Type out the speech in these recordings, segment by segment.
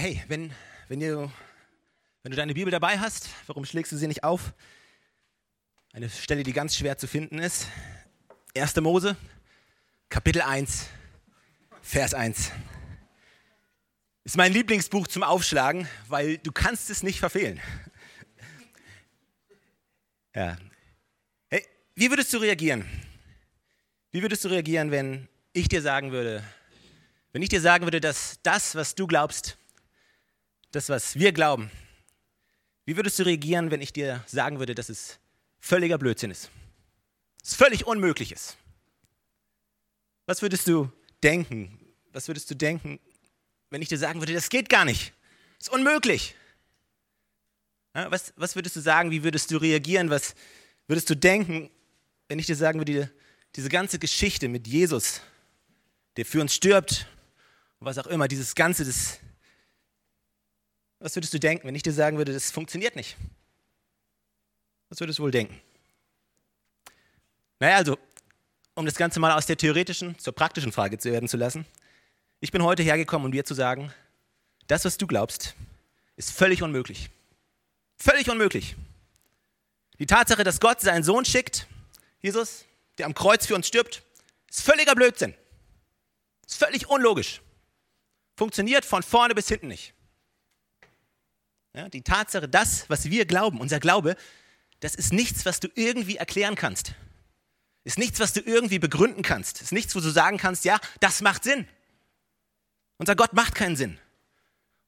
Hey, wenn, wenn, du, wenn du deine Bibel dabei hast, warum schlägst du sie nicht auf? Eine Stelle, die ganz schwer zu finden ist. 1. Mose, Kapitel 1, Vers 1. Ist mein Lieblingsbuch zum Aufschlagen, weil du kannst es nicht verfehlen. Ja. Hey, wie würdest du reagieren? Wie würdest du reagieren, wenn ich dir sagen würde, wenn ich dir sagen würde, dass das, was du glaubst, das, was wir glauben, wie würdest du reagieren, wenn ich dir sagen würde, dass es völliger Blödsinn ist? Es völlig unmöglich ist. Was würdest du denken? Was würdest du denken, wenn ich dir sagen würde, das geht gar nicht? Das ist unmöglich. Ja, was, was würdest du sagen? Wie würdest du reagieren? Was würdest du denken, wenn ich dir sagen würde, diese ganze Geschichte mit Jesus, der für uns stirbt, was auch immer, dieses Ganze, das, was würdest du denken, wenn ich dir sagen würde, das funktioniert nicht? Was würdest du wohl denken? Naja, also, um das Ganze mal aus der theoretischen zur praktischen Frage zu werden zu lassen. Ich bin heute hergekommen, um dir zu sagen, das, was du glaubst, ist völlig unmöglich. Völlig unmöglich. Die Tatsache, dass Gott seinen Sohn schickt, Jesus, der am Kreuz für uns stirbt, ist völliger Blödsinn. Ist völlig unlogisch. Funktioniert von vorne bis hinten nicht. Ja, die Tatsache, das, was wir glauben, unser Glaube, das ist nichts, was du irgendwie erklären kannst. Ist nichts, was du irgendwie begründen kannst. Ist nichts, wo du sagen kannst, ja, das macht Sinn. Unser Gott macht keinen Sinn.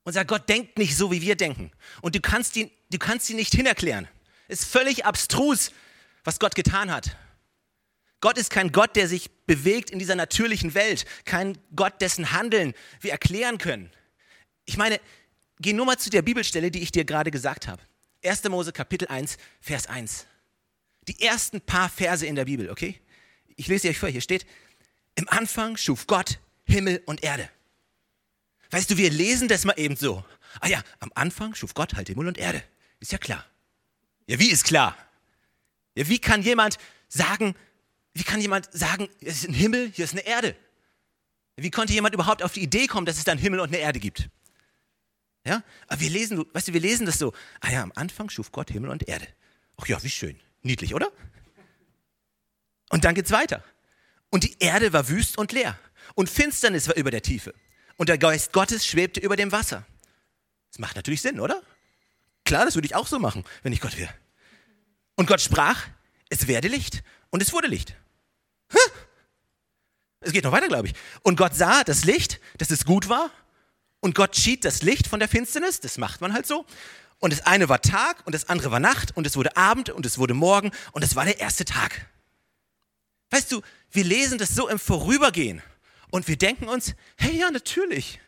Unser Gott denkt nicht so, wie wir denken. Und du kannst ihn, du kannst ihn nicht hinerklären. Ist völlig abstrus, was Gott getan hat. Gott ist kein Gott, der sich bewegt in dieser natürlichen Welt. Kein Gott, dessen Handeln wir erklären können. Ich meine, geh nur mal zu der Bibelstelle, die ich dir gerade gesagt habe. 1. Mose Kapitel 1, Vers 1. Die ersten paar Verse in der Bibel, okay? Ich lese sie euch vor, hier steht, im Anfang schuf Gott Himmel und Erde. Weißt du, wir lesen das mal eben so. Ah ja, am Anfang schuf Gott halt Himmel und Erde. Ist ja klar. Ja, wie ist klar? Ja, wie kann jemand sagen, wie kann jemand sagen, es ist ein Himmel, hier ist eine Erde? Wie konnte jemand überhaupt auf die Idee kommen, dass es da einen Himmel und eine Erde gibt? Ja? Aber wir lesen, weißt du, wir lesen das so. Ah ja, am Anfang schuf Gott Himmel und Erde. Ach ja, wie schön. Niedlich, oder? Und dann geht's weiter. Und die Erde war wüst und leer. Und Finsternis war über der Tiefe. Und der Geist Gottes schwebte über dem Wasser. Das macht natürlich Sinn, oder? Klar, das würde ich auch so machen, wenn ich Gott wäre. Und Gott sprach, es werde Licht. Und es wurde Licht. Es geht noch weiter, glaube ich. Und Gott sah das Licht, dass es gut war und Gott schied das Licht von der Finsternis, das macht man halt so. Und das eine war Tag und das andere war Nacht und es wurde Abend und es wurde Morgen und es war der erste Tag. Weißt du, wir lesen das so im Vorübergehen und wir denken uns, hey ja, natürlich.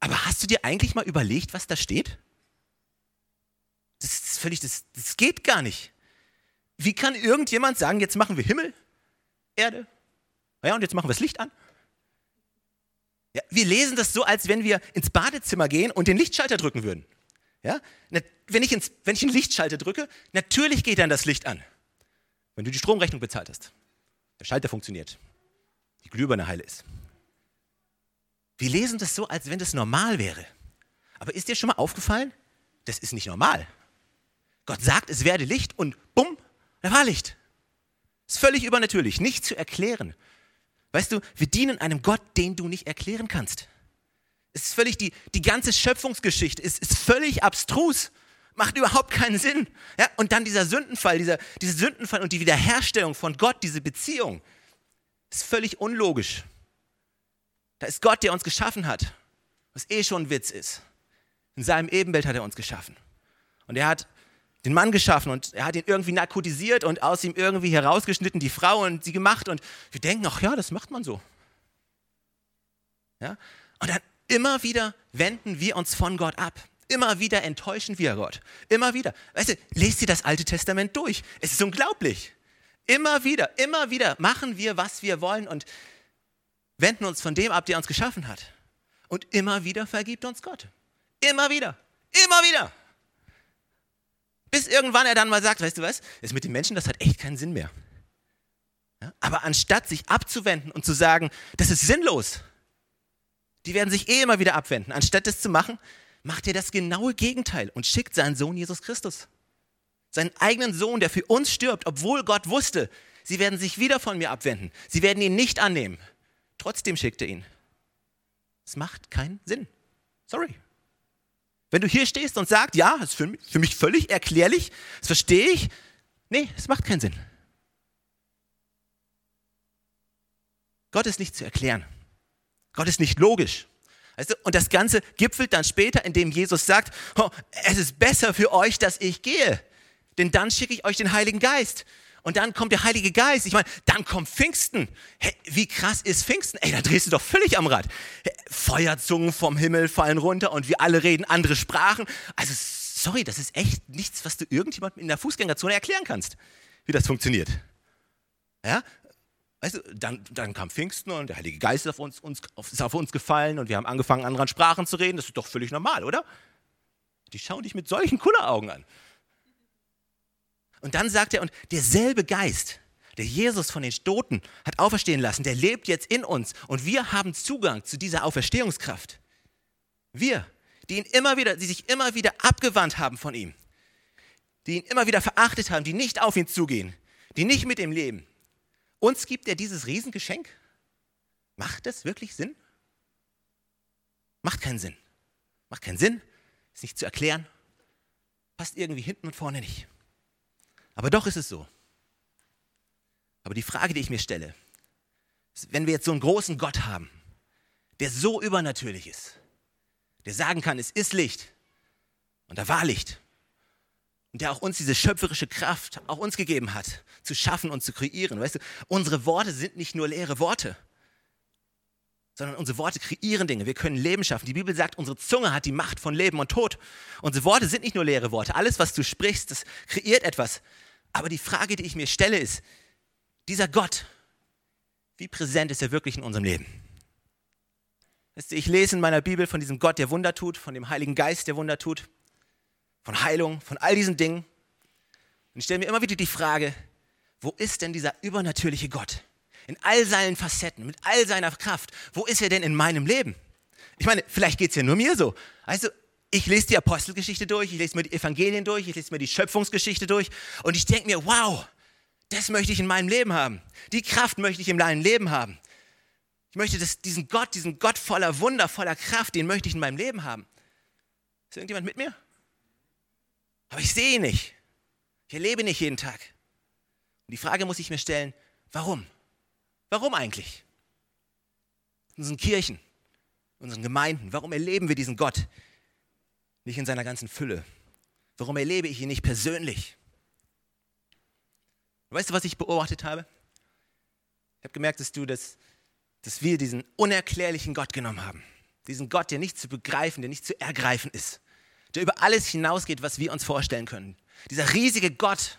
Aber hast du dir eigentlich mal überlegt, was da steht? Das ist völlig, das, das geht gar nicht. Wie kann irgendjemand sagen, jetzt machen wir Himmel, Erde, ja, und jetzt machen wir das Licht an? Ja, wir lesen das so, als wenn wir ins Badezimmer gehen und den Lichtschalter drücken würden. Ja? Wenn, ich ins, wenn ich einen Lichtschalter drücke, natürlich geht dann das Licht an. Wenn du die Stromrechnung bezahlt hast. Der Schalter funktioniert. Die Glühbirne heile ist. Wir lesen das so, als wenn das normal wäre. Aber ist dir schon mal aufgefallen? Das ist nicht normal. Gott sagt, es werde Licht und bumm, da war Licht. Ist völlig übernatürlich, nicht zu erklären. Weißt du, wir dienen einem Gott, den du nicht erklären kannst. Es ist völlig, die, die ganze Schöpfungsgeschichte ist, ist völlig abstrus, macht überhaupt keinen Sinn. Ja, und dann dieser Sündenfall, dieser, dieser Sündenfall und die Wiederherstellung von Gott, diese Beziehung, ist völlig unlogisch. Da ist Gott, der uns geschaffen hat, was eh schon ein Witz ist. In seinem Ebenbild hat er uns geschaffen. Und er hat den Mann geschaffen und er hat ihn irgendwie narkotisiert und aus ihm irgendwie herausgeschnitten, die Frau und sie gemacht. Und wir denken, ach ja, das macht man so. Ja? Und dann immer wieder wenden wir uns von Gott ab. Immer wieder enttäuschen wir Gott. Immer wieder. Weißt du, lest dir das Alte Testament durch. Es ist unglaublich. Immer wieder, immer wieder machen wir, was wir wollen und wenden uns von dem ab, der uns geschaffen hat. Und immer wieder vergibt uns Gott. Immer wieder. Immer wieder. Bis irgendwann er dann mal sagt, weißt du was, das mit den Menschen, das hat echt keinen Sinn mehr. Ja? Aber anstatt sich abzuwenden und zu sagen, das ist sinnlos, Die werden sich eh immer wieder abwenden. Anstatt das zu machen, macht er das genaue Gegenteil und schickt seinen Sohn Jesus Christus. Seinen eigenen Sohn, der für uns stirbt, obwohl Gott wusste, sie werden sich wieder von mir abwenden. Sie werden ihn nicht annehmen. Trotzdem schickt er ihn. Es macht keinen Sinn. Sorry. Wenn du hier stehst und sagst, ja, das ist für mich, für mich völlig erklärlich, das verstehe ich, nee, es macht keinen Sinn. Gott ist nicht zu erklären. Gott ist nicht logisch. Weißt du? Und das Ganze gipfelt dann später, indem Jesus sagt, oh, es ist besser für euch, dass ich gehe, denn dann schicke ich euch den Heiligen Geist. Und dann kommt der Heilige Geist. Ich meine, dann kommt Pfingsten. Hey, wie krass ist Pfingsten? Ey, da drehst du doch völlig am Rad. Feuerzungen vom Himmel fallen runter und wir alle reden andere Sprachen. Also, sorry, das ist echt nichts, was du irgendjemandem in der Fußgängerzone erklären kannst, wie das funktioniert. Ja? Weißt du, dann, dann kam Pfingsten und der Heilige Geist ist auf, uns, uns, ist auf uns gefallen und wir haben angefangen, anderen Sprachen zu reden. Das ist doch völlig normal, oder? Die schauen dich mit solchen Kulleraugen an. Und dann sagt er, und derselbe Geist, der Jesus von den Toten hat auferstehen lassen, der lebt jetzt in uns und wir haben Zugang zu dieser Auferstehungskraft. Wir, die ihn immer wieder, die sich immer wieder abgewandt haben von ihm, die ihn immer wieder verachtet haben, die nicht auf ihn zugehen, die nicht mit ihm leben. Uns gibt er dieses Riesengeschenk. Macht das wirklich Sinn? Macht keinen Sinn. Macht keinen Sinn, ist nicht zu erklären, passt irgendwie hinten und vorne nicht. Aber doch ist es so. Aber die Frage, die ich mir stelle, ist, wenn wir jetzt so einen großen Gott haben, der so übernatürlich ist, der sagen kann, es ist Licht und da war Licht und der auch uns diese schöpferische Kraft auch uns gegeben hat, zu schaffen und zu kreieren. Weißt du, unsere Worte sind nicht nur leere Worte, sondern unsere Worte kreieren Dinge. Wir können Leben schaffen. Die Bibel sagt, unsere Zunge hat die Macht von Leben und Tod. Unsere Worte sind nicht nur leere Worte. Alles, was du sprichst, das kreiert etwas. Aber die Frage, die ich mir stelle, ist, dieser Gott, wie präsent ist er wirklich in unserem Leben? Ich lese in meiner Bibel von diesem Gott, der Wunder tut, von dem Heiligen Geist, der Wunder tut, von Heilung, von all diesen Dingen. Und ich stelle mir immer wieder die Frage, wo ist denn dieser übernatürliche Gott? In all seinen Facetten, mit all seiner Kraft. Wo ist er denn in meinem Leben? Ich meine, vielleicht geht es ja nur mir so. Also, ich lese die Apostelgeschichte durch, ich lese mir die Evangelien durch, ich lese mir die Schöpfungsgeschichte durch und ich denke mir, wow, das möchte ich in meinem Leben haben. Die Kraft möchte ich in meinem Leben haben. Ich möchte das, diesen Gott, diesen Gott voller Wunder, voller Kraft, den möchte ich in meinem Leben haben. Ist irgendjemand mit mir? Aber ich sehe ihn nicht. Ich erlebe nicht jeden Tag. Und die Frage muss ich mir stellen, warum? Warum eigentlich? In unseren Kirchen, in unseren Gemeinden, warum erleben wir diesen Gott nicht in seiner ganzen Fülle? Warum erlebe ich ihn nicht persönlich? Weißt du, was ich beobachtet habe? Ich habe gemerkt, dass du das, dass wir diesen unerklärlichen Gott genommen haben. Diesen Gott, der nicht zu begreifen, der nicht zu ergreifen ist. Der über alles hinausgeht, was wir uns vorstellen können. Dieser riesige Gott.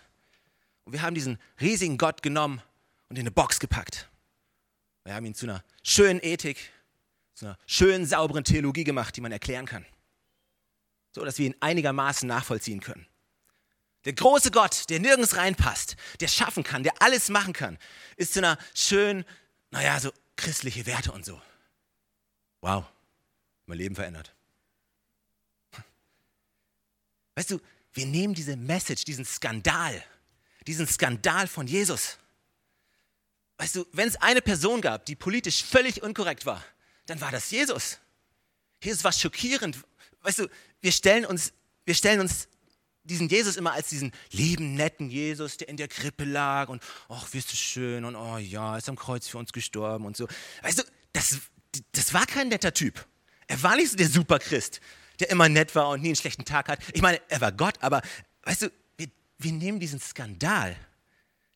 Und wir haben diesen riesigen Gott genommen und in eine Box gepackt. Wir haben ihn zu einer schönen Ethik, zu einer schönen, sauberen Theologie gemacht, die man erklären kann so dass wir ihn einigermaßen nachvollziehen können. Der große Gott, der nirgends reinpasst, der schaffen kann, der alles machen kann, ist zu einer schönen, naja, so christliche Werte und so. Wow, mein Leben verändert. Weißt du, wir nehmen diese Message, diesen Skandal, diesen Skandal von Jesus. Weißt du, wenn es eine Person gab, die politisch völlig unkorrekt war, dann war das Jesus. Jesus war schockierend. Weißt du, wir stellen uns, wir stellen uns diesen Jesus immer als diesen lieben, netten Jesus, der in der Krippe lag und, ach, wirst du schön und, oh ja, ist am Kreuz für uns gestorben und so. Weißt du, das, das war kein netter Typ. Er war nicht so der Superchrist, der immer nett war und nie einen schlechten Tag hat. Ich meine, er war Gott, aber, weißt du, wir, wir nehmen diesen Skandal,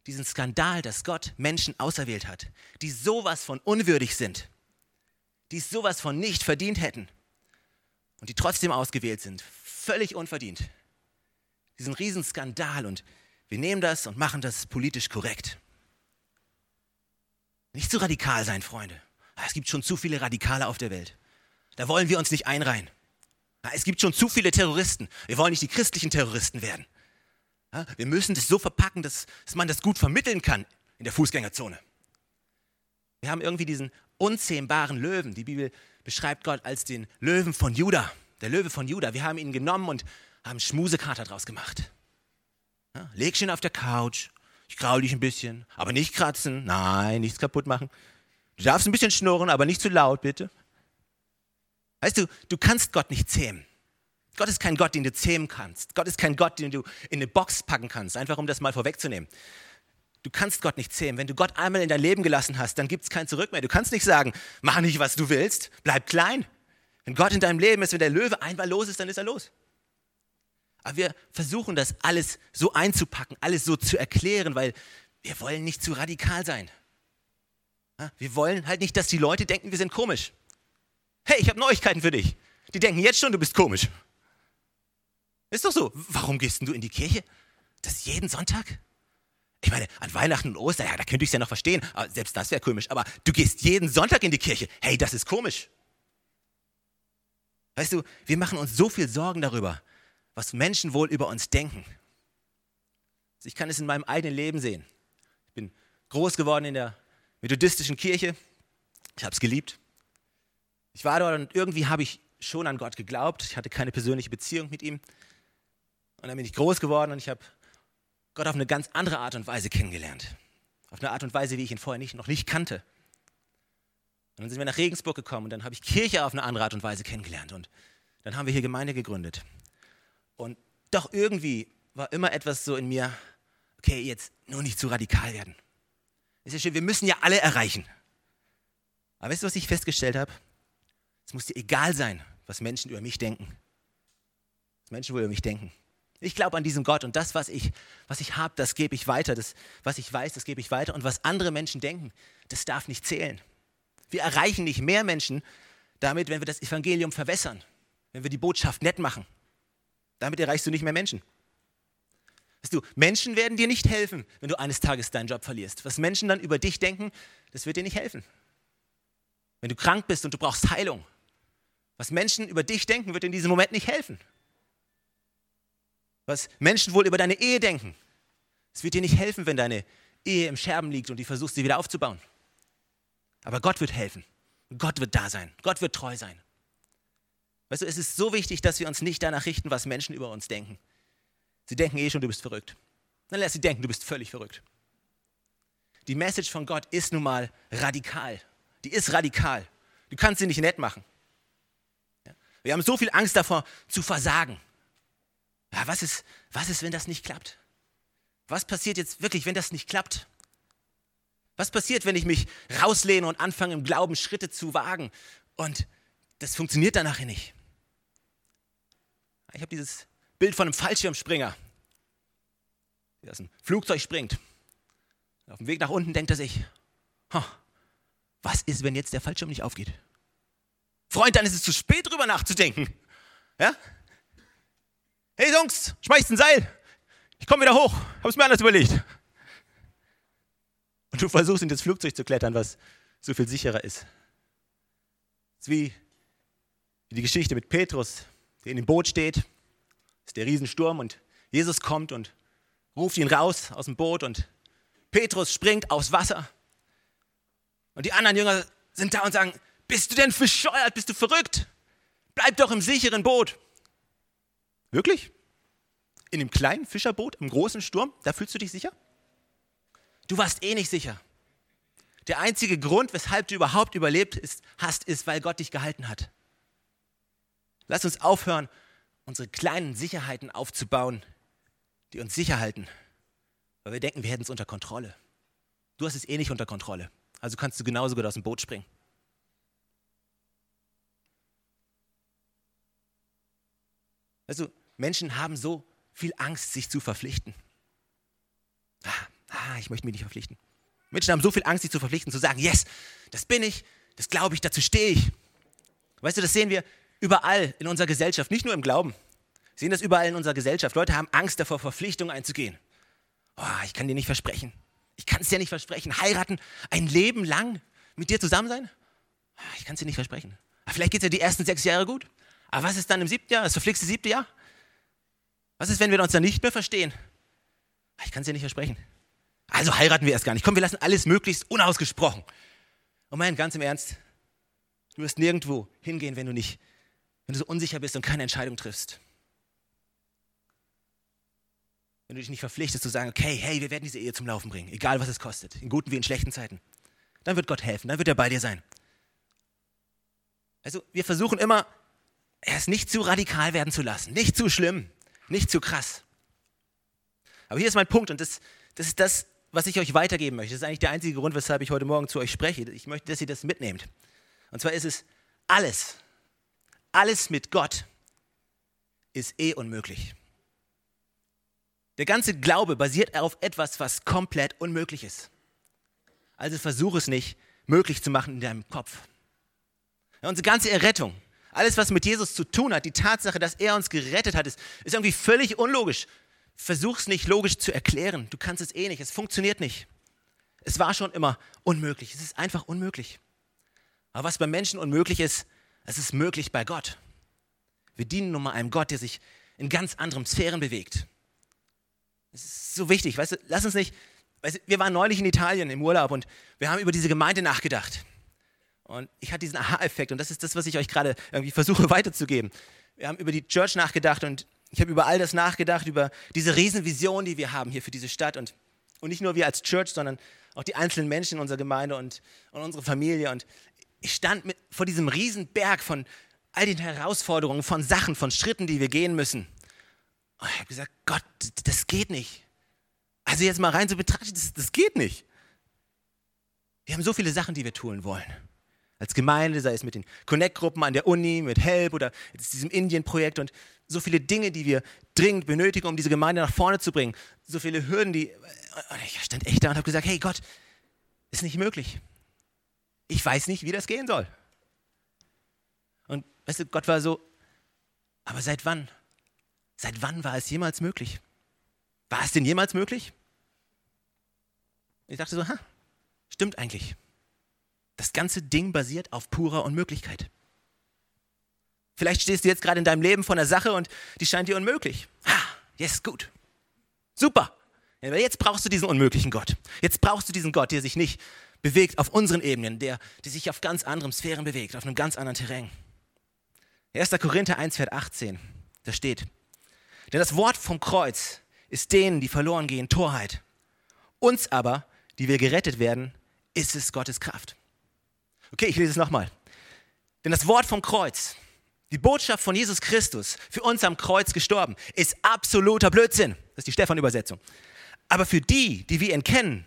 diesen Skandal, dass Gott Menschen auserwählt hat, die sowas von unwürdig sind, die sowas von nicht verdient hätten und die trotzdem ausgewählt sind, völlig unverdient. Diesen Riesenskandal und wir nehmen das und machen das politisch korrekt. Nicht zu radikal sein, Freunde. Ah, es gibt schon zu viele Radikale auf der Welt. Da wollen wir uns nicht einreihen. Ah, es gibt schon zu viele Terroristen. Wir wollen nicht die christlichen Terroristen werden. Ah, wir müssen das so verpacken, dass, dass man das gut vermitteln kann in der Fußgängerzone. Wir haben irgendwie diesen unzähmbaren Löwen. Die Bibel beschreibt Gott als den Löwen von Juda. Der Löwe von Juda. Wir haben ihn genommen und haben Schmusekater draus gemacht. Ja, leg schön auf der Couch. Ich graul dich ein bisschen, aber nicht kratzen. Nein, nichts kaputt machen. Du darfst ein bisschen schnurren, aber nicht zu laut, bitte. Weißt du, du kannst Gott nicht zähmen. Gott ist kein Gott, den du zähmen kannst. Gott ist kein Gott, den du in eine Box packen kannst, einfach um das mal vorwegzunehmen. Du kannst Gott nicht zähmen. Wenn du Gott einmal in dein Leben gelassen hast, dann gibt es kein Zurück mehr. Du kannst nicht sagen, mach nicht, was du willst, bleib klein. Wenn Gott in deinem Leben ist, wenn der Löwe einmal los ist, dann ist er los. Aber wir versuchen das alles so einzupacken, alles so zu erklären, weil wir wollen nicht zu radikal sein. Wir wollen halt nicht, dass die Leute denken, wir sind komisch. Hey, ich habe Neuigkeiten für dich. Die denken jetzt schon, du bist komisch. Ist doch so. Warum gehst du in die Kirche? Das jeden Sonntag? Ich meine, an Weihnachten und Ostern, ja, da könnte ich es ja noch verstehen. selbst das wäre komisch. Aber du gehst jeden Sonntag in die Kirche. Hey, das ist komisch. Weißt du, wir machen uns so viel Sorgen darüber, was Menschen wohl über uns denken. Ich kann es in meinem eigenen Leben sehen. Ich bin groß geworden in der methodistischen Kirche. Ich habe es geliebt. Ich war dort und irgendwie habe ich schon an Gott geglaubt. Ich hatte keine persönliche Beziehung mit ihm. Und dann bin ich groß geworden und ich habe Gott auf eine ganz andere Art und Weise kennengelernt. Auf eine Art und Weise, wie ich ihn vorher nicht, noch nicht kannte. Und dann sind wir nach Regensburg gekommen und dann habe ich Kirche auf eine andere Art und Weise kennengelernt. Und dann haben wir hier Gemeinde gegründet. Und doch irgendwie war immer etwas so in mir, okay, jetzt nur nicht zu radikal werden. Ist ja schön, wir müssen ja alle erreichen. Aber weißt du, was ich festgestellt habe? Es muss dir egal sein, was Menschen über mich denken. Was Menschen wohl über mich denken. Ich glaube an diesen Gott und das, was ich, was ich habe, das gebe ich weiter. Das, was ich weiß, das gebe ich weiter. Und was andere Menschen denken, das darf nicht zählen. Wir erreichen nicht mehr Menschen damit, wenn wir das Evangelium verwässern, wenn wir die Botschaft nett machen. Damit erreichst du nicht mehr Menschen. Weißt du, Menschen werden dir nicht helfen, wenn du eines Tages deinen Job verlierst. Was Menschen dann über dich denken, das wird dir nicht helfen. Wenn du krank bist und du brauchst Heilung, was Menschen über dich denken, wird in diesem Moment nicht helfen was Menschen wohl über deine Ehe denken. Es wird dir nicht helfen, wenn deine Ehe im Scherben liegt und du versuchst, sie wieder aufzubauen. Aber Gott wird helfen. Gott wird da sein. Gott wird treu sein. Weißt du, es ist so wichtig, dass wir uns nicht danach richten, was Menschen über uns denken. Sie denken eh schon, du bist verrückt. Dann lass sie denken, du bist völlig verrückt. Die Message von Gott ist nun mal radikal. Die ist radikal. Du kannst sie nicht nett machen. Wir haben so viel Angst davor, zu versagen. Ja, was ist, was ist, wenn das nicht klappt? Was passiert jetzt wirklich, wenn das nicht klappt? Was passiert, wenn ich mich rauslehne und anfange im Glauben Schritte zu wagen und das funktioniert dann nachher nicht? Ich habe dieses Bild von einem Fallschirmspringer, der aus dem Flugzeug springt. Auf dem Weg nach unten denkt er sich, was ist, wenn jetzt der Fallschirm nicht aufgeht? Freund, dann ist es zu spät, drüber nachzudenken. Ja? Hey Jungs, schmeißt ein Seil. Ich komme wieder hoch. Hab's mir anders überlegt. Und du versuchst in das Flugzeug zu klettern, was so viel sicherer ist. Das ist wie die Geschichte mit Petrus, der in dem Boot steht. Das ist der Riesensturm und Jesus kommt und ruft ihn raus aus dem Boot und Petrus springt aufs Wasser. Und die anderen Jünger sind da und sagen, bist du denn bescheuert, bist du verrückt? Bleib doch im sicheren Boot. Wirklich? In dem kleinen Fischerboot, im großen Sturm, da fühlst du dich sicher? Du warst eh nicht sicher. Der einzige Grund, weshalb du überhaupt überlebt ist, hast, ist, weil Gott dich gehalten hat. Lass uns aufhören, unsere kleinen Sicherheiten aufzubauen, die uns sicher halten, weil wir denken, wir hätten es unter Kontrolle. Du hast es eh nicht unter Kontrolle. Also kannst du genauso gut aus dem Boot springen. Also Menschen haben so viel Angst, sich zu verpflichten. Ah, ah, ich möchte mich nicht verpflichten. Menschen haben so viel Angst, sich zu verpflichten, zu sagen, yes, das bin ich, das glaube ich, dazu stehe ich. Weißt du, das sehen wir überall in unserer Gesellschaft, nicht nur im Glauben. Wir sehen das überall in unserer Gesellschaft. Leute haben Angst davor, Verpflichtungen einzugehen. Oh, ich kann dir nicht versprechen. Ich kann es dir nicht versprechen. Heiraten, ein Leben lang mit dir zusammen sein? Ah, ich kann es dir nicht versprechen. Vielleicht geht es ja die ersten sechs Jahre gut. Aber was ist dann im siebten Jahr, das verflixte siebte Jahr? Was ist, wenn wir uns dann nicht mehr verstehen? Ich kann es dir nicht versprechen. Also heiraten wir erst gar nicht. Komm, wir lassen alles möglichst unausgesprochen. Und mein, ganz im Ernst, Du wirst nirgendwo hingehen, wenn du nicht, wenn du so unsicher bist und keine Entscheidung triffst. Wenn du dich nicht verpflichtest zu sagen, okay, hey, wir werden diese Ehe zum Laufen bringen, egal was es kostet, in guten wie in schlechten Zeiten. Dann wird Gott helfen, dann wird er bei dir sein. Also wir versuchen immer, es nicht zu radikal werden zu lassen, nicht zu schlimm, nicht zu krass. Aber hier ist mein Punkt und das, das ist das, was ich euch weitergeben möchte. Das ist eigentlich der einzige Grund, weshalb ich heute Morgen zu euch spreche. Ich möchte, dass ihr das mitnehmt. Und zwar ist es alles, alles mit Gott ist eh unmöglich. Der ganze Glaube basiert auf etwas, was komplett unmöglich ist. Also versuch es nicht möglich zu machen in deinem Kopf. Ja, unsere ganze Errettung, alles, was mit Jesus zu tun hat, die Tatsache, dass er uns gerettet hat, ist, ist irgendwie völlig unlogisch. Versuch es nicht logisch zu erklären. Du kannst es eh nicht. Es funktioniert nicht. Es war schon immer unmöglich. Es ist einfach unmöglich. Aber was bei Menschen unmöglich ist, es ist möglich bei Gott. Wir dienen nun mal einem Gott, der sich in ganz anderen Sphären bewegt. Es ist so wichtig, weißt du, lass uns nicht, weißt du, wir waren neulich in Italien im Urlaub und wir haben über diese Gemeinde nachgedacht. Und ich hatte diesen Aha-Effekt und das ist das, was ich euch gerade irgendwie versuche weiterzugeben. Wir haben über die Church nachgedacht und ich habe über all das nachgedacht, über diese Riesenvision, die wir haben hier für diese Stadt und, und nicht nur wir als Church, sondern auch die einzelnen Menschen in unserer Gemeinde und, und unsere Familie. Und ich stand mit, vor diesem Riesenberg von all den Herausforderungen, von Sachen, von Schritten, die wir gehen müssen. Und ich habe gesagt, Gott, das geht nicht. Also jetzt mal rein zu betrachten, das, das geht nicht. Wir haben so viele Sachen, die wir tun wollen. Als Gemeinde, sei es mit den Connect-Gruppen an der Uni, mit Help oder diesem Indien-Projekt und so viele Dinge, die wir dringend benötigen, um diese Gemeinde nach vorne zu bringen. So viele Hürden, die. Und ich stand echt da und habe gesagt: Hey Gott, ist nicht möglich. Ich weiß nicht, wie das gehen soll. Und weißt du, Gott war so, aber seit wann? Seit wann war es jemals möglich? War es denn jemals möglich? Ich dachte so, ha, stimmt eigentlich. Das ganze Ding basiert auf purer Unmöglichkeit. Vielleicht stehst du jetzt gerade in deinem Leben vor einer Sache und die scheint dir unmöglich. Ha, yes, gut. Super. Jetzt brauchst du diesen unmöglichen Gott. Jetzt brauchst du diesen Gott, der sich nicht bewegt auf unseren Ebenen, der, der sich auf ganz anderen Sphären bewegt, auf einem ganz anderen Terrain. 1. Korinther 1, Vers 18, da steht, denn das Wort vom Kreuz ist denen, die verloren gehen, Torheit. Uns aber, die wir gerettet werden, ist es Gottes Kraft. Okay, ich lese es nochmal. Denn das Wort vom Kreuz, die Botschaft von Jesus Christus, für uns am Kreuz gestorben, ist absoluter Blödsinn. Das ist die Stefan-Übersetzung. Aber für die, die wir ihn kennen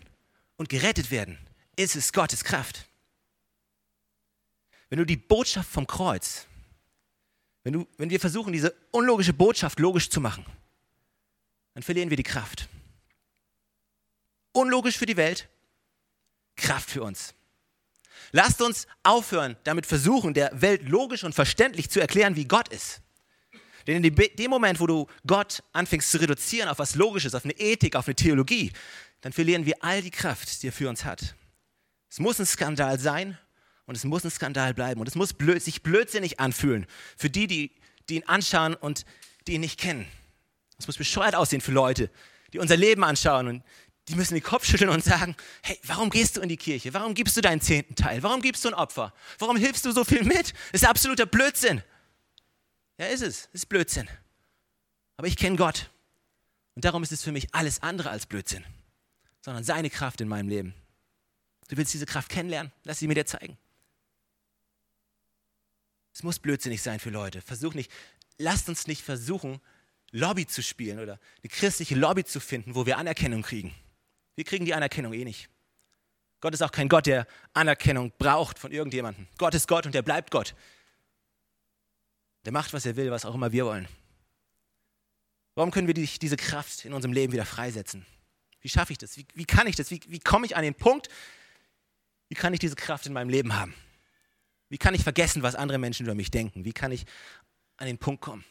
und gerettet werden, ist es Gottes Kraft. Wenn du die Botschaft vom Kreuz, wenn, du, wenn wir versuchen, diese unlogische Botschaft logisch zu machen, dann verlieren wir die Kraft. Unlogisch für die Welt, Kraft für uns. Lasst uns aufhören, damit versuchen, der Welt logisch und verständlich zu erklären, wie Gott ist. Denn in dem Moment, wo du Gott anfängst zu reduzieren auf was Logisches, auf eine Ethik, auf eine Theologie, dann verlieren wir all die Kraft, die er für uns hat. Es muss ein Skandal sein und es muss ein Skandal bleiben und es muss blöd, sich blödsinnig anfühlen für die, die, die ihn anschauen und die ihn nicht kennen. Es muss bescheuert aussehen für Leute, die unser Leben anschauen und die müssen den Kopf schütteln und sagen, hey, warum gehst du in die Kirche? Warum gibst du deinen zehnten Teil? Warum gibst du ein Opfer? Warum hilfst du so viel mit? Das ist absoluter Blödsinn. Ja, ist es. Das ist Blödsinn. Aber ich kenne Gott. Und darum ist es für mich alles andere als Blödsinn, sondern seine Kraft in meinem Leben. Du willst diese Kraft kennenlernen? Lass sie mir dir zeigen. Es muss blödsinnig sein für Leute. Versuch nicht, lasst uns nicht versuchen, Lobby zu spielen oder eine christliche Lobby zu finden, wo wir Anerkennung kriegen. Wir kriegen die Anerkennung eh nicht. Gott ist auch kein Gott, der Anerkennung braucht von irgendjemandem. Gott ist Gott und der bleibt Gott. Der macht, was er will, was auch immer wir wollen. Warum können wir die, diese Kraft in unserem Leben wieder freisetzen? Wie schaffe ich das? Wie, wie kann ich das? Wie, wie komme ich an den Punkt, wie kann ich diese Kraft in meinem Leben haben? Wie kann ich vergessen, was andere Menschen über mich denken? Wie kann ich an den Punkt kommen?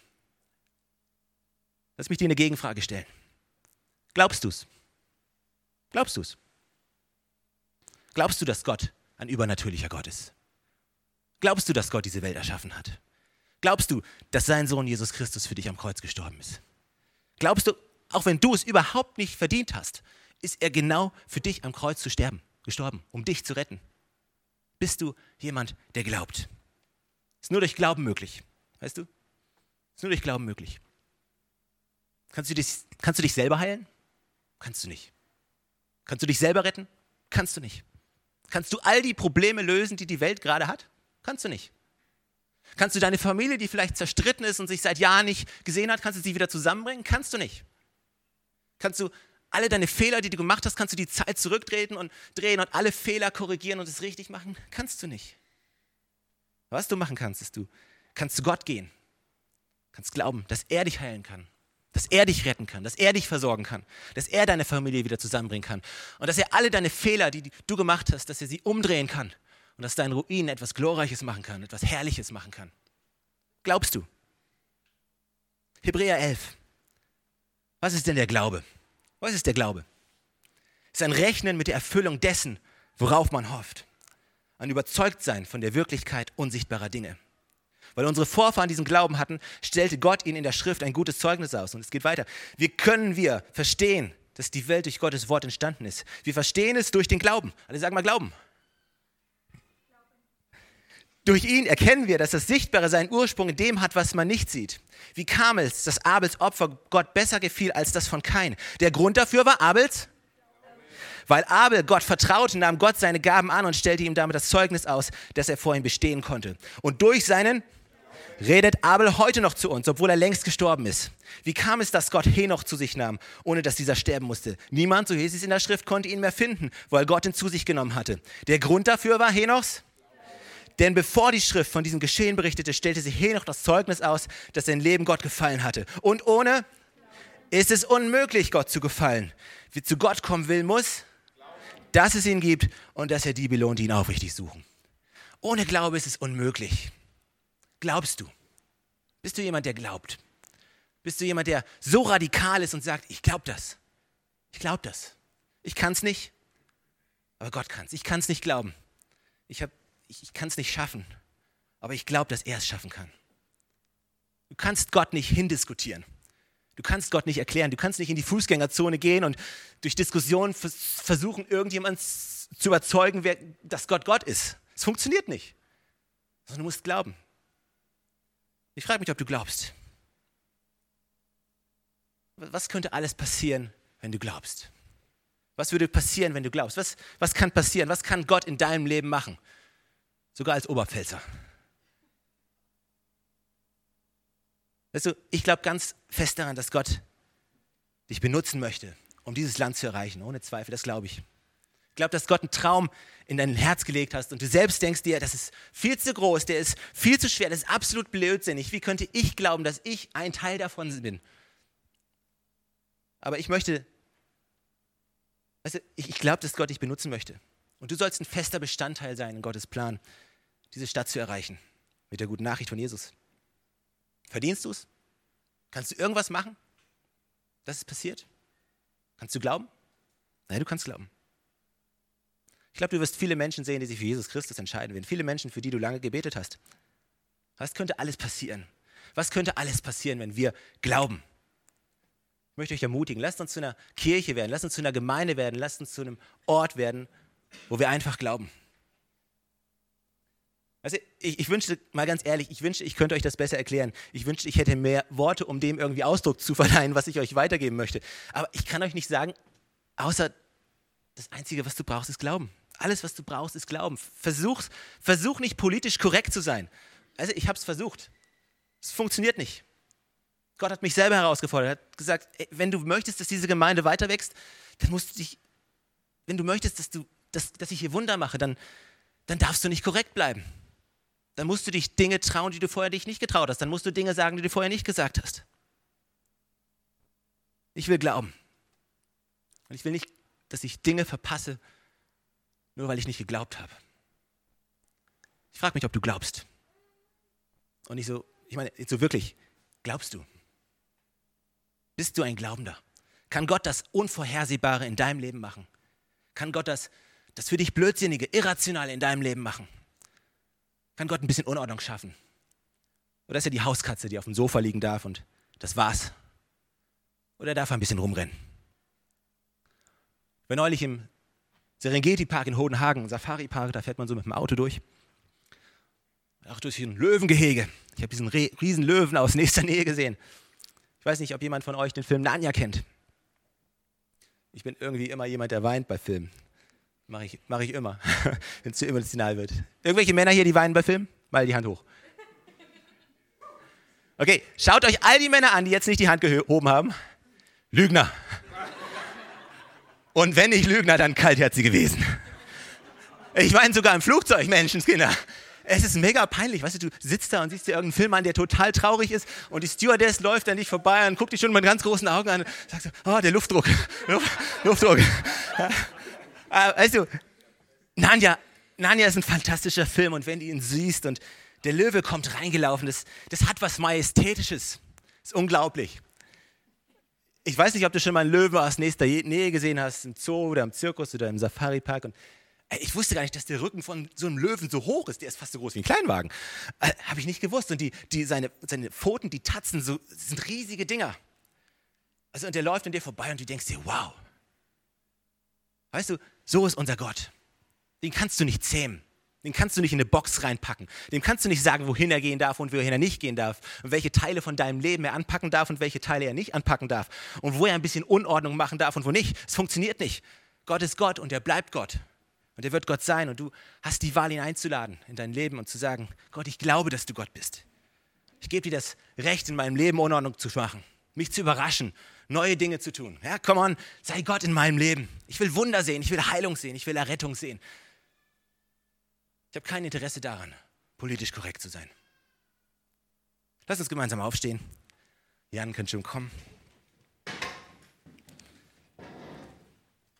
Lass mich dir eine Gegenfrage stellen. Glaubst du es? Glaubst du es? Glaubst du, dass Gott ein übernatürlicher Gott ist? Glaubst du, dass Gott diese Welt erschaffen hat? Glaubst du, dass sein Sohn Jesus Christus für dich am Kreuz gestorben ist? Glaubst du, auch wenn du es überhaupt nicht verdient hast, ist er genau für dich am Kreuz zu sterben? gestorben, um dich zu retten. Bist du jemand, der glaubt? Ist nur durch Glauben möglich. Weißt du? Ist nur durch Glauben möglich. Kannst du, dich, kannst du dich selber heilen? Kannst du nicht. Kannst du dich selber retten? Kannst du nicht. Kannst du all die Probleme lösen, die die Welt gerade hat? Kannst du nicht. Kannst du deine Familie, die vielleicht zerstritten ist und sich seit Jahren nicht gesehen hat, kannst du sie wieder zusammenbringen? Kannst du nicht. Kannst du alle deine Fehler, die du gemacht hast, kannst du die Zeit zurücktreten und drehen und alle Fehler korrigieren und es richtig machen? Kannst du nicht. Was du machen kannst, ist du kannst zu Gott gehen. Kannst glauben, dass er dich heilen kann, dass er dich retten kann, dass er dich versorgen kann, dass er deine Familie wieder zusammenbringen kann und dass er alle deine Fehler, die du gemacht hast, dass er sie umdrehen kann und dass dein Ruin etwas Glorreiches machen kann, etwas Herrliches machen kann. Glaubst du? Hebräer 11. Was ist denn der Glaube? Was ist der Glaube? Es ist ein Rechnen mit der Erfüllung dessen, worauf man hofft. Ein Überzeugtsein von der Wirklichkeit unsichtbarer Dinge. Weil unsere Vorfahren diesen Glauben hatten, stellte Gott ihnen in der Schrift ein gutes Zeugnis aus. Und es geht weiter. Wie können wir verstehen, dass die Welt durch Gottes Wort entstanden ist? Wir verstehen es durch den Glauben. Alle sagen mal Glauben. Durch ihn erkennen wir, dass das Sichtbare seinen Ursprung in dem hat, was man nicht sieht. Wie kam es, dass Abels Opfer Gott besser gefiel als das von Kain? Der Grund dafür war Abels weil Abel Gott vertraute, nahm Gott seine Gaben an und stellte ihm damit das Zeugnis aus, dass er vor ihm bestehen konnte. Und durch seinen redet Abel heute noch zu uns, obwohl er längst gestorben ist. Wie kam es, dass Gott Henoch zu sich nahm, ohne dass dieser sterben musste? Niemand, so hieß es in der Schrift, konnte ihn mehr finden, weil Gott ihn zu sich genommen hatte. Der Grund dafür war Henochs denn bevor die Schrift von diesem Geschehen berichtete, stellte sich Henoch das Zeugnis aus, dass sein Leben Gott gefallen hatte. Und ohne ist es unmöglich, Gott zu gefallen. Wer zu Gott kommen will, muss dass es ihn gibt und dass er die belohnt, die ihn aufrichtig suchen. Ohne Glaube ist es unmöglich. Glaubst du? Bist du jemand, der glaubt? Bist du jemand, der so radikal ist und sagt, ich glaube das? Ich glaube das. Ich kann es nicht, aber Gott kann es. Ich kann es nicht glauben. Ich, ich, ich kann es nicht schaffen, aber ich glaube, dass er es schaffen kann. Du kannst Gott nicht hindiskutieren. Du kannst Gott nicht erklären. Du kannst nicht in die Fußgängerzone gehen und durch Diskussionen versuchen, irgendjemanden zu überzeugen, dass Gott Gott ist. Es funktioniert nicht. Sondern du musst glauben. Ich frage mich, ob du glaubst. Was könnte alles passieren, wenn du glaubst? Was würde passieren, wenn du glaubst? Was, was kann passieren? Was kann Gott in deinem Leben machen? Sogar als Oberpfälzer. Weißt du, ich glaube ganz fest daran, dass Gott dich benutzen möchte, um dieses Land zu erreichen. Ohne Zweifel, das glaube ich. Ich glaube, dass Gott einen Traum in dein Herz gelegt hast und du selbst denkst dir, das ist viel zu groß, der ist viel zu schwer, das ist absolut blödsinnig. Wie könnte ich glauben, dass ich ein Teil davon bin? Aber ich möchte, weißt du, ich, ich glaube, dass Gott dich benutzen möchte. Und du sollst ein fester Bestandteil sein in Gottes Plan, diese Stadt zu erreichen. Mit der guten Nachricht von Jesus. Verdienst du es? Kannst du irgendwas machen, dass es passiert? Kannst du glauben? Nein, du kannst glauben. Ich glaube, du wirst viele Menschen sehen, die sich für Jesus Christus entscheiden werden. Viele Menschen, für die du lange gebetet hast. Was könnte alles passieren? Was könnte alles passieren, wenn wir glauben? Ich möchte euch ermutigen, lasst uns zu einer Kirche werden, lasst uns zu einer Gemeinde werden, lasst uns zu einem Ort werden, wo wir einfach glauben. Also ich, ich, wünschte, mal ganz ehrlich, ich wünschte, ich könnte euch das besser erklären. Ich wünschte, ich hätte mehr Worte, um dem irgendwie Ausdruck zu verleihen, was ich euch weitergeben möchte. Aber ich kann euch nicht sagen, außer das Einzige, was du brauchst, ist Glauben. Alles, was du brauchst, ist Glauben. Versuch, versuch nicht politisch korrekt zu sein. Also ich habe es versucht. Es funktioniert nicht. Gott hat mich selber herausgefordert. Er hat gesagt, ey, wenn du möchtest, dass diese Gemeinde weiter wächst, dann musst du dich, wenn du möchtest, dass, du, dass, dass ich hier Wunder mache, dann, dann darfst du nicht korrekt bleiben. Dann musst du dich Dinge trauen, die du vorher dich nicht getraut hast. Dann musst du Dinge sagen, die du vorher nicht gesagt hast. Ich will glauben. Und ich will nicht, dass ich Dinge verpasse, nur weil ich nicht geglaubt habe. Ich frage mich, ob du glaubst. Und ich so, ich meine, so wirklich, glaubst du? Bist du ein Glaubender? Kann Gott das Unvorhersehbare in deinem Leben machen? Kann Gott das, das für dich Blödsinnige, Irrationale in deinem Leben machen? kann Gott ein bisschen Unordnung schaffen. Oder ist er die Hauskatze, die auf dem Sofa liegen darf und das war's? Oder darf er ein bisschen rumrennen? Ich war neulich im Serengeti-Park in Hodenhagen, Safari-Park, da fährt man so mit dem Auto durch. Auch durch ein Löwengehege. Ich habe diesen riesen Löwen aus nächster Nähe gesehen. Ich weiß nicht, ob jemand von euch den Film Narnia kennt. Ich bin irgendwie immer jemand, der weint bei Filmen. Mache ich, mach ich immer, wenn es zu emotional wird. Irgendwelche Männer hier, die weinen bei Filmen? Mal die Hand hoch. Okay, schaut euch all die Männer an, die jetzt nicht die Hand gehoben haben. Lügner. Und wenn nicht Lügner, dann kaltherzig gewesen. Ich meine sogar im Flugzeug, Menschenskinder. Es ist mega peinlich, weißt du, du sitzt da und siehst dir irgendeinen Film an, der total traurig ist und die Stewardess läuft an dich vorbei und guckt dich schon mit ganz großen Augen an und sagt so, oh, der Luftdruck, Luft, Luftdruck. Weißt du, Nanja, Nanja ist ein fantastischer Film und wenn du ihn siehst und der Löwe kommt reingelaufen, das, das hat was Majestätisches. Das ist unglaublich. Ich weiß nicht, ob du schon mal einen Löwen aus nächster Nähe gesehen hast, im Zoo oder im Zirkus oder im Safari-Park. Und ich wusste gar nicht, dass der Rücken von so einem Löwen so hoch ist. Der ist fast so groß wie ein Kleinwagen. Äh, Habe ich nicht gewusst. Und die, die, seine, seine Pfoten, die Tatzen, so, sind riesige Dinger. Also, und der läuft an dir vorbei und du denkst dir, wow. Weißt du, so ist unser Gott. Den kannst du nicht zähmen. Den kannst du nicht in eine Box reinpacken. Dem kannst du nicht sagen, wohin er gehen darf und wohin er nicht gehen darf. Und welche Teile von deinem Leben er anpacken darf und welche Teile er nicht anpacken darf. Und wo er ein bisschen Unordnung machen darf und wo nicht. Es funktioniert nicht. Gott ist Gott und er bleibt Gott. Und er wird Gott sein. Und du hast die Wahl, ihn einzuladen in dein Leben und zu sagen, Gott, ich glaube, dass du Gott bist. Ich gebe dir das Recht, in meinem Leben Unordnung zu machen, mich zu überraschen, neue Dinge zu tun. Ja, komm on, sei Gott in meinem Leben. Ich will Wunder sehen, ich will Heilung sehen, ich will Errettung sehen. Ich habe kein Interesse daran, politisch korrekt zu sein. Lass uns gemeinsam aufstehen. Jan könnte schon kommen.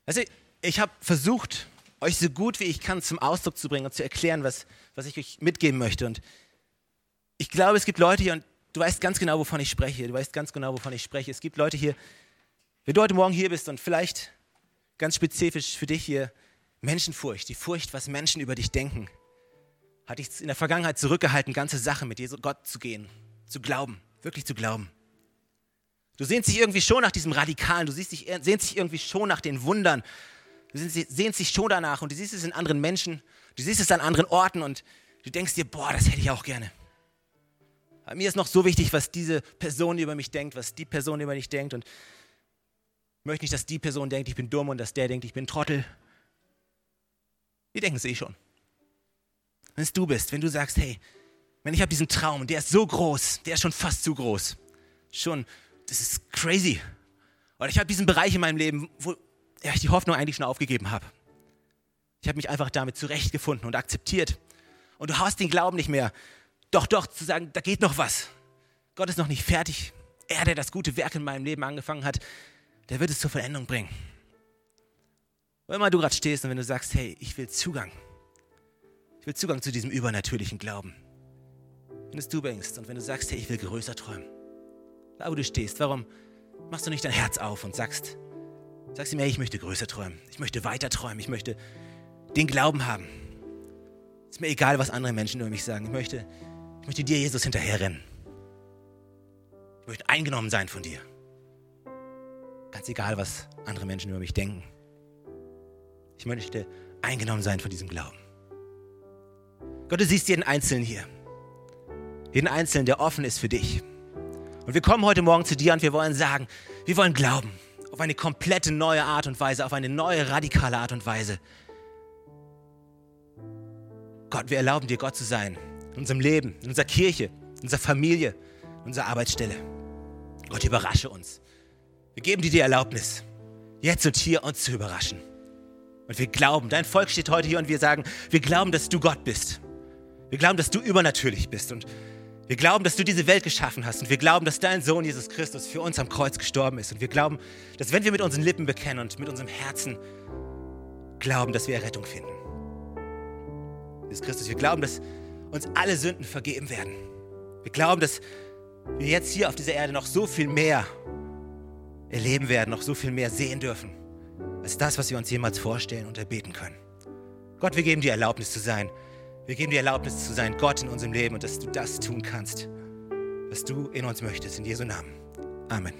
Also, ich habe versucht, euch so gut wie ich kann zum Ausdruck zu bringen und zu erklären, was, was ich euch mitgeben möchte. Und ich glaube, es gibt Leute hier, und du weißt ganz genau, wovon ich spreche. Du weißt ganz genau, wovon ich spreche. Es gibt Leute hier, wenn du heute Morgen hier bist und vielleicht ganz spezifisch für dich hier Menschenfurcht, die Furcht, was Menschen über dich denken hat dich in der Vergangenheit zurückgehalten, ganze Sache mit Jesus Gott zu gehen, zu glauben, wirklich zu glauben. Du sehnst dich irgendwie schon nach diesem Radikalen, du siehst dich, sehnst dich irgendwie schon nach den Wundern, du sehnst dich schon danach und du siehst es in anderen Menschen, du siehst es an anderen Orten und du denkst dir, boah, das hätte ich auch gerne. Aber mir ist noch so wichtig, was diese Person über mich denkt, was die Person über mich denkt und ich möchte nicht, dass die Person denkt, ich bin dumm und dass der denkt, ich bin Trottel. Die denken es eh schon wenn es du bist, wenn du sagst, hey, wenn ich habe diesen Traum, der ist so groß, der ist schon fast zu groß. Schon, das ist crazy. Oder ich habe diesen Bereich in meinem Leben, wo ich die Hoffnung eigentlich schon aufgegeben habe. Ich habe mich einfach damit zurechtgefunden und akzeptiert. Und du hast den Glauben nicht mehr. Doch, doch, zu sagen, da geht noch was. Gott ist noch nicht fertig. Er, der das gute Werk in meinem Leben angefangen hat, der wird es zur Veränderung bringen. Wo immer du gerade stehst und wenn du sagst, hey, ich will Zugang ich will Zugang zu diesem übernatürlichen Glauben. Wenn es du denkst und wenn du sagst, hey, ich will größer träumen, da wo du stehst, warum machst du nicht dein Herz auf und sagst, sagst ihm, hey, ich möchte größer träumen, ich möchte weiter träumen, ich möchte den Glauben haben. Ist mir egal, was andere Menschen über mich sagen. Ich möchte, ich möchte dir, Jesus, hinterherrennen. Ich möchte eingenommen sein von dir. Ganz egal, was andere Menschen über mich denken. Ich möchte eingenommen sein von diesem Glauben. Gott, du siehst jeden Einzelnen hier. Jeden Einzelnen, der offen ist für dich. Und wir kommen heute Morgen zu dir und wir wollen sagen, wir wollen glauben auf eine komplette neue Art und Weise, auf eine neue radikale Art und Weise. Gott, wir erlauben dir, Gott zu sein. In unserem Leben, in unserer Kirche, in unserer Familie, in unserer Arbeitsstelle. Gott, überrasche uns. Wir geben dir die Erlaubnis, jetzt und hier uns zu überraschen. Und wir glauben, dein Volk steht heute hier und wir sagen, wir glauben, dass du Gott bist. Wir glauben, dass du übernatürlich bist und wir glauben, dass du diese Welt geschaffen hast und wir glauben, dass dein Sohn Jesus Christus für uns am Kreuz gestorben ist und wir glauben, dass wenn wir mit unseren Lippen bekennen und mit unserem Herzen glauben, dass wir Errettung finden. Jesus Christus, wir glauben, dass uns alle Sünden vergeben werden. Wir glauben, dass wir jetzt hier auf dieser Erde noch so viel mehr erleben werden, noch so viel mehr sehen dürfen, als das, was wir uns jemals vorstellen und erbeten können. Gott, wir geben dir Erlaubnis zu sein, wir geben dir Erlaubnis zu sein, Gott in unserem Leben und dass du das tun kannst, was du in uns möchtest. In Jesu Namen. Amen.